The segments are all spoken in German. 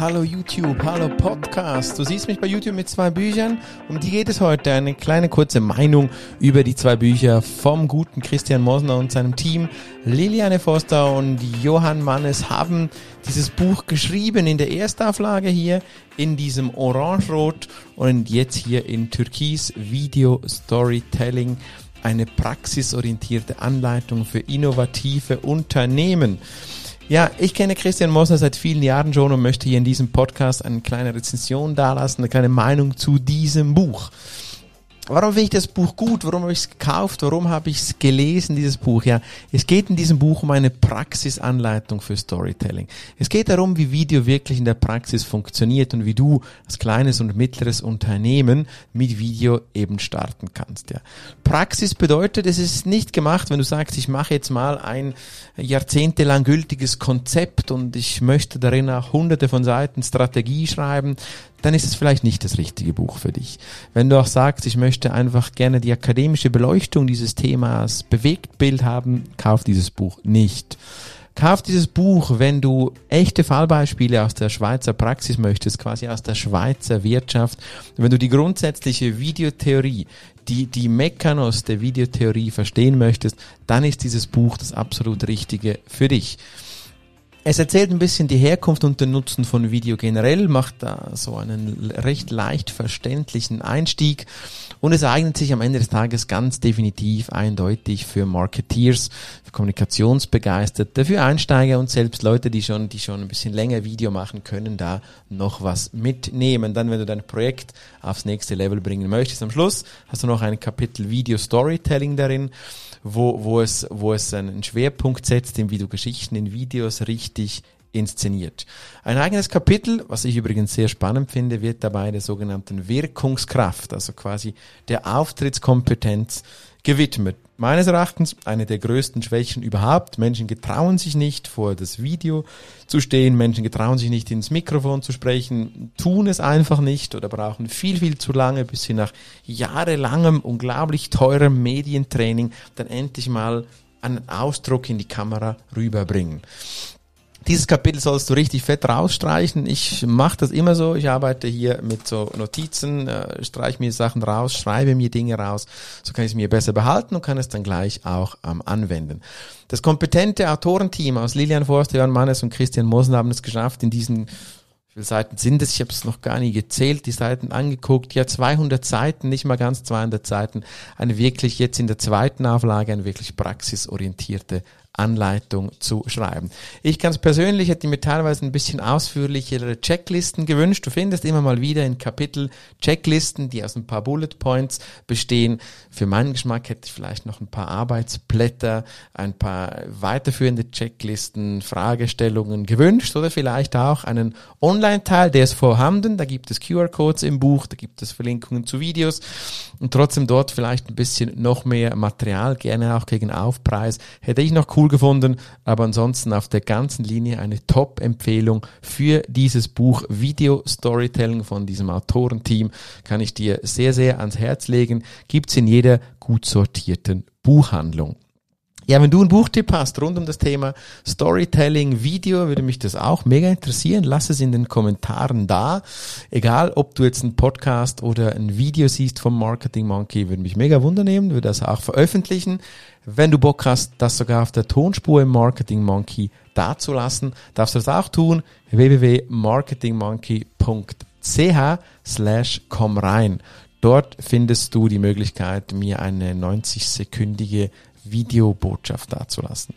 Hallo YouTube, hallo Podcast. Du siehst mich bei YouTube mit zwei Büchern. Um die geht es heute. Eine kleine kurze Meinung über die zwei Bücher vom guten Christian Mosner und seinem Team. Liliane Foster und Johann Mannes haben dieses Buch geschrieben in der Erstauflage hier in diesem Orange-Rot und jetzt hier in Türkis Video Storytelling eine praxisorientierte Anleitung für innovative Unternehmen. Ja, ich kenne Christian Mosner seit vielen Jahren schon und möchte hier in diesem Podcast eine kleine Rezension dalassen, eine kleine Meinung zu diesem Buch. Warum finde ich das Buch gut? Warum habe ich es gekauft? Warum habe ich es gelesen, dieses Buch? Ja, es geht in diesem Buch um eine Praxisanleitung für Storytelling. Es geht darum, wie Video wirklich in der Praxis funktioniert und wie du als kleines und mittleres Unternehmen mit Video eben starten kannst. Ja. Praxis bedeutet, es ist nicht gemacht, wenn du sagst, ich mache jetzt mal ein jahrzehntelang gültiges Konzept und ich möchte darin auch hunderte von Seiten Strategie schreiben, dann ist es vielleicht nicht das richtige Buch für dich. Wenn du auch sagst, ich möchte einfach gerne die akademische Beleuchtung dieses Themas Bewegtbild haben, kauf dieses Buch nicht. Kauf dieses Buch, wenn du echte Fallbeispiele aus der Schweizer Praxis möchtest, quasi aus der Schweizer Wirtschaft. Wenn du die grundsätzliche Videotheorie, die, die Mechanos der Videotheorie verstehen möchtest, dann ist dieses Buch das absolut Richtige für dich. Es erzählt ein bisschen die Herkunft und den Nutzen von Video generell, macht da so einen recht leicht verständlichen Einstieg und es eignet sich am Ende des Tages ganz definitiv eindeutig für Marketeers, für Kommunikationsbegeisterte, für Einsteiger und selbst Leute, die schon, die schon ein bisschen länger Video machen, können da noch was mitnehmen. Dann, wenn du dein Projekt aufs nächste Level bringen möchtest, am Schluss hast du noch ein Kapitel Video Storytelling darin wo, wo, es, wo es einen Schwerpunkt setzt, in wie du Geschichten in Videos richtig inszeniert. Ein eigenes Kapitel, was ich übrigens sehr spannend finde, wird dabei der sogenannten Wirkungskraft, also quasi der Auftrittskompetenz gewidmet. Meines Erachtens eine der größten Schwächen überhaupt. Menschen getrauen sich nicht vor das Video zu stehen, Menschen getrauen sich nicht ins Mikrofon zu sprechen, tun es einfach nicht oder brauchen viel, viel zu lange, bis sie nach jahrelangem, unglaublich teurem Medientraining dann endlich mal einen Ausdruck in die Kamera rüberbringen. Dieses Kapitel sollst du richtig fett rausstreichen. Ich mache das immer so. Ich arbeite hier mit so Notizen, äh, streiche mir Sachen raus, schreibe mir Dinge raus. So kann ich es mir besser behalten und kann es dann gleich auch ähm, anwenden. Das kompetente Autorenteam aus Lilian Forster, Jan Mannes und Christian Mosen haben es geschafft, in diesen wie viele Seiten sind es? Ich habe es noch gar nie gezählt, die Seiten angeguckt. Ja, 200 Seiten, nicht mal ganz 200 Seiten. Eine wirklich jetzt in der zweiten Auflage, eine wirklich praxisorientierte Anleitung zu schreiben. Ich ganz persönlich hätte mir teilweise ein bisschen ausführlichere Checklisten gewünscht. Du findest immer mal wieder in Kapitel Checklisten, die aus ein paar Bullet Points bestehen. Für meinen Geschmack hätte ich vielleicht noch ein paar Arbeitsblätter, ein paar weiterführende Checklisten, Fragestellungen gewünscht oder vielleicht auch einen Online-Teil, der ist vorhanden. Da gibt es QR-Codes im Buch, da gibt es Verlinkungen zu Videos und trotzdem dort vielleicht ein bisschen noch mehr Material, gerne auch gegen Aufpreis. Hätte ich noch cool gefunden, aber ansonsten auf der ganzen Linie eine Top-Empfehlung für dieses Buch Video Storytelling von diesem Autorenteam. Kann ich dir sehr, sehr ans Herz legen. Gibt's in jeder gut sortierten Buchhandlung. Ja, wenn du einen Buchtipp hast rund um das Thema Storytelling, Video, würde mich das auch mega interessieren. Lass es in den Kommentaren da. Egal, ob du jetzt einen Podcast oder ein Video siehst vom Marketing Monkey, würde mich mega wundernehmen, würde das auch veröffentlichen. Wenn du Bock hast, das sogar auf der Tonspur im Marketing Monkey dazulassen, darfst du das auch tun. www.marketingmonkey.ch slash komm rein. Dort findest du die Möglichkeit, mir eine 90-sekündige Videobotschaft dazulassen.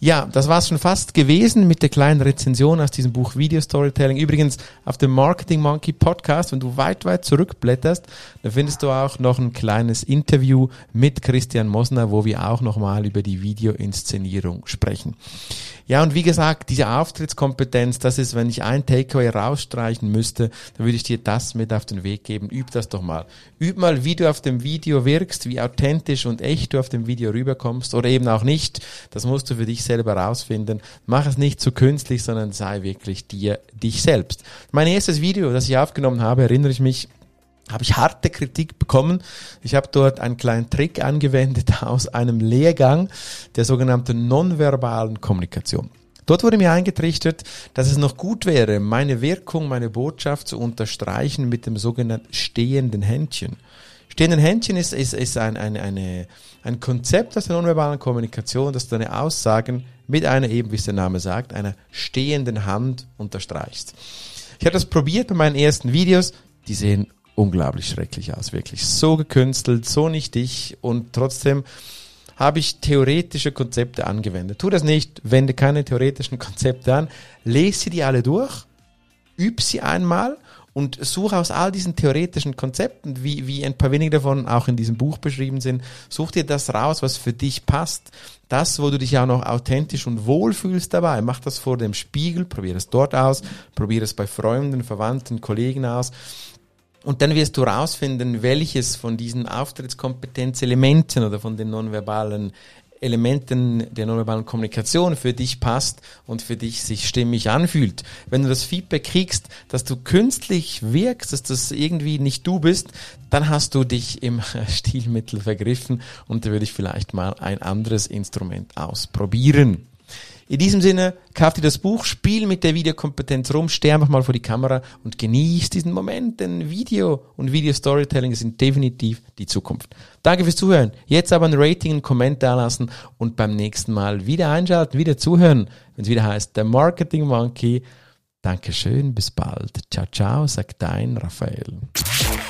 Ja, das war's schon fast gewesen mit der kleinen Rezension aus diesem Buch Video Storytelling. Übrigens auf dem Marketing Monkey Podcast, wenn du weit, weit zurückblätterst, da findest du auch noch ein kleines Interview mit Christian Mosner, wo wir auch nochmal über die Videoinszenierung sprechen. Ja, und wie gesagt, diese Auftrittskompetenz, das ist, wenn ich ein Takeaway rausstreichen müsste, dann würde ich dir das mit auf den Weg geben. Üb das doch mal. Üb mal, wie du auf dem Video wirkst, wie authentisch und echt du auf dem Video rüberkommst oder eben auch nicht. Das musst du für dich selber rausfinden. Mach es nicht zu künstlich, sondern sei wirklich dir, dich selbst. Mein erstes Video, das ich aufgenommen habe, erinnere ich mich, habe ich harte Kritik bekommen. Ich habe dort einen kleinen Trick angewendet aus einem Lehrgang der sogenannten nonverbalen Kommunikation. Dort wurde mir eingetrichtert, dass es noch gut wäre, meine Wirkung, meine Botschaft zu unterstreichen mit dem sogenannten stehenden Händchen. Stehenden Händchen ist, ist, ist ein, ein, eine, ein Konzept aus der nonverbalen Kommunikation, dass du deine Aussagen mit einer, eben wie es der Name sagt, einer stehenden Hand unterstreichst. Ich habe das probiert bei meinen ersten Videos. Die sehen unglaublich schrecklich aus, wirklich. So gekünstelt, so nicht ich und trotzdem habe ich theoretische Konzepte angewendet. Tu das nicht, wende keine theoretischen Konzepte an, lese die alle durch, üb sie einmal und suche aus all diesen theoretischen Konzepten, wie, wie ein paar wenige davon auch in diesem Buch beschrieben sind, such dir das raus, was für dich passt. Das, wo du dich auch noch authentisch und wohl fühlst dabei. Mach das vor dem Spiegel, probier es dort aus, probier es bei Freunden, Verwandten, Kollegen aus und dann wirst du rausfinden, welches von diesen Auftrittskompetenzelementen oder von den nonverbalen Elementen der nonverbalen Kommunikation für dich passt und für dich sich stimmig anfühlt. Wenn du das Feedback kriegst, dass du künstlich wirkst, dass das irgendwie nicht du bist, dann hast du dich im Stilmittel vergriffen und da würde ich vielleicht mal ein anderes Instrument ausprobieren. In diesem Sinne, kauf dir das Buch, spiel mit der Videokompetenz rum, steh einfach mal vor die Kamera und genieß diesen Moment, denn Video und Video-Storytelling sind definitiv die Zukunft. Danke fürs Zuhören. Jetzt aber ein Rating, einen Kommentar lassen und beim nächsten Mal wieder einschalten, wieder zuhören, wenn es wieder heißt, der Marketing Monkey. Dankeschön, bis bald. Ciao, ciao, sagt dein Raphael.